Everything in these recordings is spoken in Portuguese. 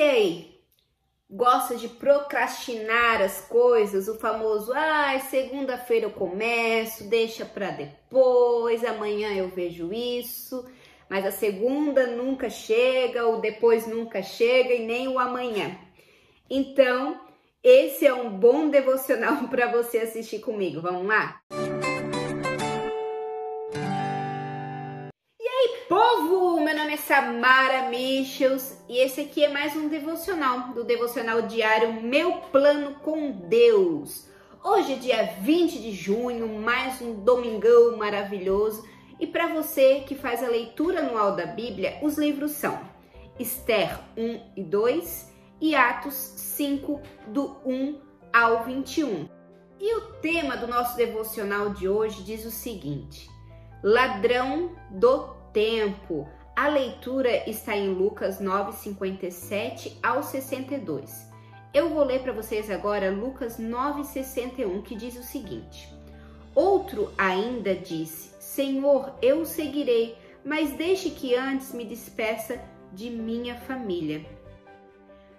você aí gosta de procrastinar as coisas, o famoso, ah, segunda-feira eu começo, deixa para depois, amanhã eu vejo isso, mas a segunda nunca chega, o depois nunca chega e nem o amanhã. Então, esse é um bom devocional para você assistir comigo. Vamos lá? Povo! Meu nome é Samara Michels e esse aqui é mais um devocional do devocional diário Meu Plano com Deus. Hoje é dia 20 de junho, mais um domingão maravilhoso. E para você que faz a leitura anual da Bíblia, os livros são Esther 1 e 2 e Atos 5, do 1 ao 21. E o tema do nosso devocional de hoje diz o seguinte: Ladrão do tempo. A leitura está em Lucas 9, 57 ao 62. Eu vou ler para vocês agora Lucas 9, 61, que diz o seguinte: Outro ainda disse: Senhor, eu o seguirei, mas deixe que antes me despeça de minha família.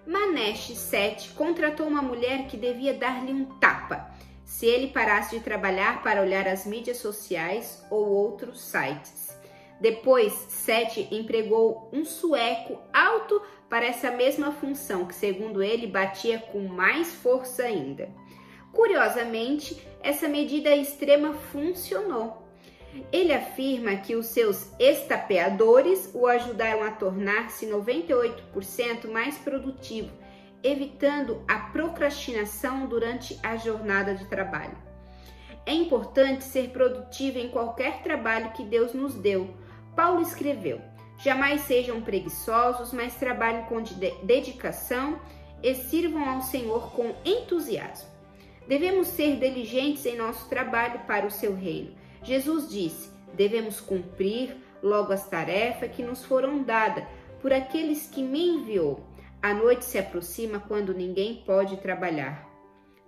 Manesh 7 contratou uma mulher que devia dar-lhe um tapa se ele parasse de trabalhar para olhar as mídias sociais ou outros sites. Depois, Sete empregou um sueco alto para essa mesma função, que segundo ele batia com mais força ainda. Curiosamente, essa medida extrema funcionou. Ele afirma que os seus estapeadores o ajudaram a tornar-se 98% mais produtivo, evitando a procrastinação durante a jornada de trabalho. É importante ser produtivo em qualquer trabalho que Deus nos deu, Paulo escreveu: Jamais sejam preguiçosos, mas trabalhem com dedicação e sirvam ao Senhor com entusiasmo. Devemos ser diligentes em nosso trabalho para o seu reino. Jesus disse: devemos cumprir logo as tarefas que nos foram dadas por aqueles que me enviou. A noite se aproxima quando ninguém pode trabalhar.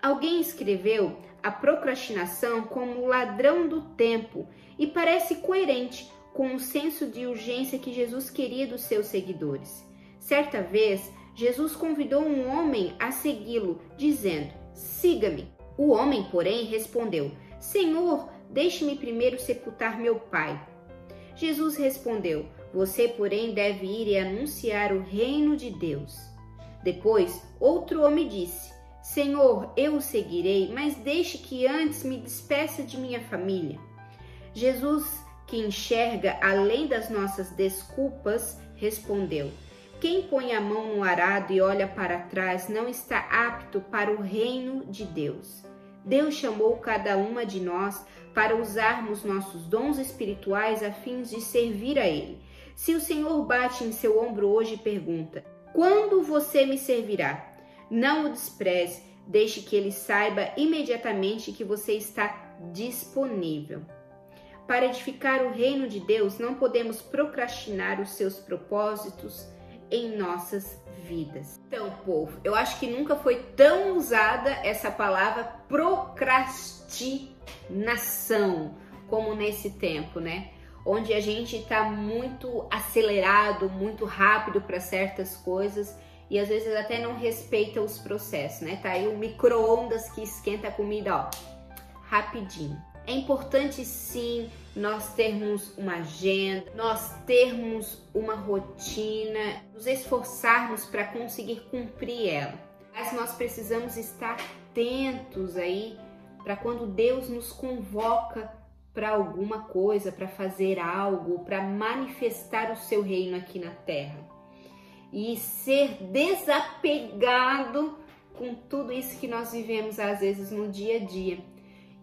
Alguém escreveu a procrastinação como o ladrão do tempo e parece coerente com o senso de urgência que Jesus queria dos seus seguidores. Certa vez, Jesus convidou um homem a segui-lo, dizendo: Siga-me. O homem, porém, respondeu: Senhor, deixe-me primeiro sepultar meu pai. Jesus respondeu: Você, porém, deve ir e anunciar o reino de Deus. Depois, outro homem disse: Senhor, eu o seguirei, mas deixe que antes me despeça de minha família. Jesus que enxerga além das nossas desculpas, respondeu: Quem põe a mão no arado e olha para trás não está apto para o reino de Deus. Deus chamou cada uma de nós para usarmos nossos dons espirituais a fim de servir a Ele. Se o Senhor bate em seu ombro hoje e pergunta: Quando você me servirá? Não o despreze, deixe que ele saiba imediatamente que você está disponível. Para edificar o reino de Deus, não podemos procrastinar os seus propósitos em nossas vidas. Então, povo, eu acho que nunca foi tão usada essa palavra procrastinação como nesse tempo, né? Onde a gente está muito acelerado, muito rápido para certas coisas e às vezes até não respeita os processos, né? Tá aí o micro-ondas que esquenta a comida, ó, rapidinho. É importante sim nós termos uma agenda, nós termos uma rotina, nos esforçarmos para conseguir cumprir ela. Mas nós precisamos estar atentos aí para quando Deus nos convoca para alguma coisa, para fazer algo, para manifestar o seu reino aqui na terra. E ser desapegado com tudo isso que nós vivemos às vezes no dia a dia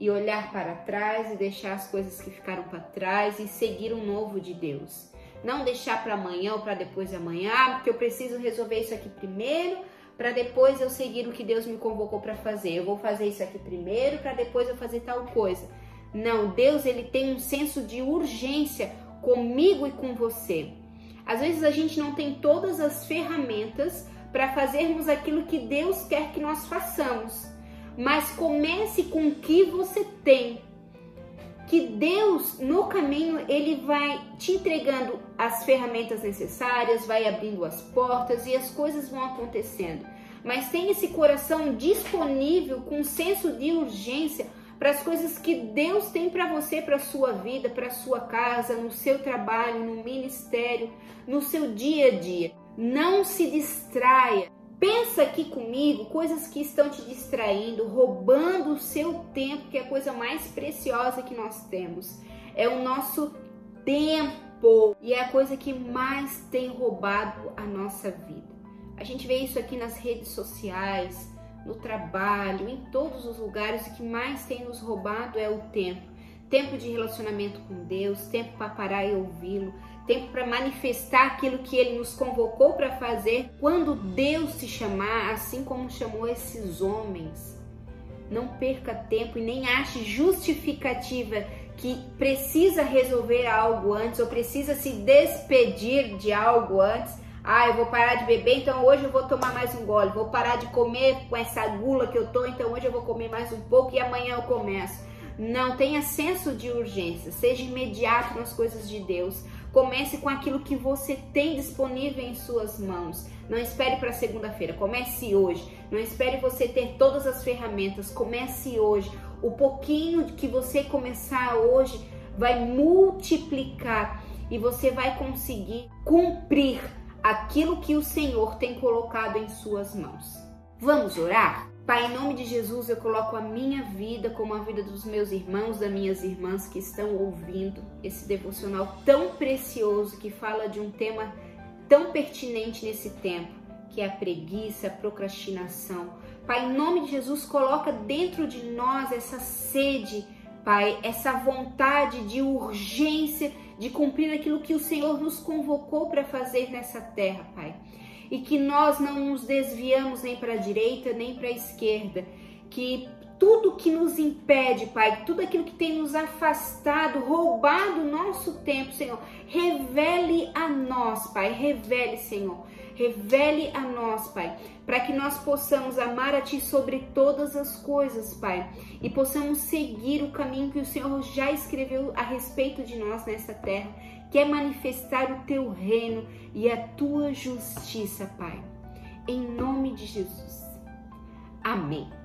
e olhar para trás e deixar as coisas que ficaram para trás e seguir um novo de Deus. Não deixar para amanhã ou para depois de amanhã, ah, porque eu preciso resolver isso aqui primeiro, para depois eu seguir o que Deus me convocou para fazer. Eu vou fazer isso aqui primeiro para depois eu fazer tal coisa. Não, Deus ele tem um senso de urgência comigo e com você. Às vezes a gente não tem todas as ferramentas para fazermos aquilo que Deus quer que nós façamos mas comece com o que você tem. que Deus no caminho ele vai te entregando as ferramentas necessárias, vai abrindo as portas e as coisas vão acontecendo. Mas tem esse coração disponível com senso de urgência para as coisas que Deus tem para você, para sua vida, para sua casa, no seu trabalho, no ministério, no seu dia a dia. Não se distraia. Pensa aqui comigo coisas que estão te distraindo, roubando o seu tempo, que é a coisa mais preciosa que nós temos. É o nosso tempo e é a coisa que mais tem roubado a nossa vida. A gente vê isso aqui nas redes sociais, no trabalho, em todos os lugares. O que mais tem nos roubado é o tempo. Tempo de relacionamento com Deus, tempo para parar e ouvi-lo, tempo para manifestar aquilo que ele nos convocou para fazer quando Deus te chamar, assim como chamou esses homens. Não perca tempo e nem ache justificativa que precisa resolver algo antes ou precisa se despedir de algo antes. Ah, eu vou parar de beber, então hoje eu vou tomar mais um gole. Vou parar de comer com essa gula que eu tô, então hoje eu vou comer mais um pouco e amanhã eu começo. Não tenha senso de urgência, seja imediato nas coisas de Deus. Comece com aquilo que você tem disponível em suas mãos. Não espere para segunda-feira, comece hoje. Não espere você ter todas as ferramentas, comece hoje. O pouquinho que você começar hoje vai multiplicar e você vai conseguir cumprir aquilo que o Senhor tem colocado em suas mãos. Vamos orar? Pai, em nome de Jesus, eu coloco a minha vida como a vida dos meus irmãos, das minhas irmãs que estão ouvindo esse devocional tão precioso que fala de um tema tão pertinente nesse tempo, que é a preguiça, a procrastinação. Pai, em nome de Jesus, coloca dentro de nós essa sede, Pai, essa vontade de urgência de cumprir aquilo que o Senhor nos convocou para fazer nessa terra, Pai e que nós não nos desviamos nem para a direita nem para a esquerda, que tudo que nos impede, Pai, tudo aquilo que tem nos afastado, roubado o nosso tempo, Senhor, revele a nós, Pai, revele, Senhor, revele a nós, Pai, para que nós possamos amar a Ti sobre todas as coisas, Pai, e possamos seguir o caminho que o Senhor já escreveu a respeito de nós nessa terra quer manifestar o teu reino e a tua justiça, Pai. Em nome de Jesus. Amém.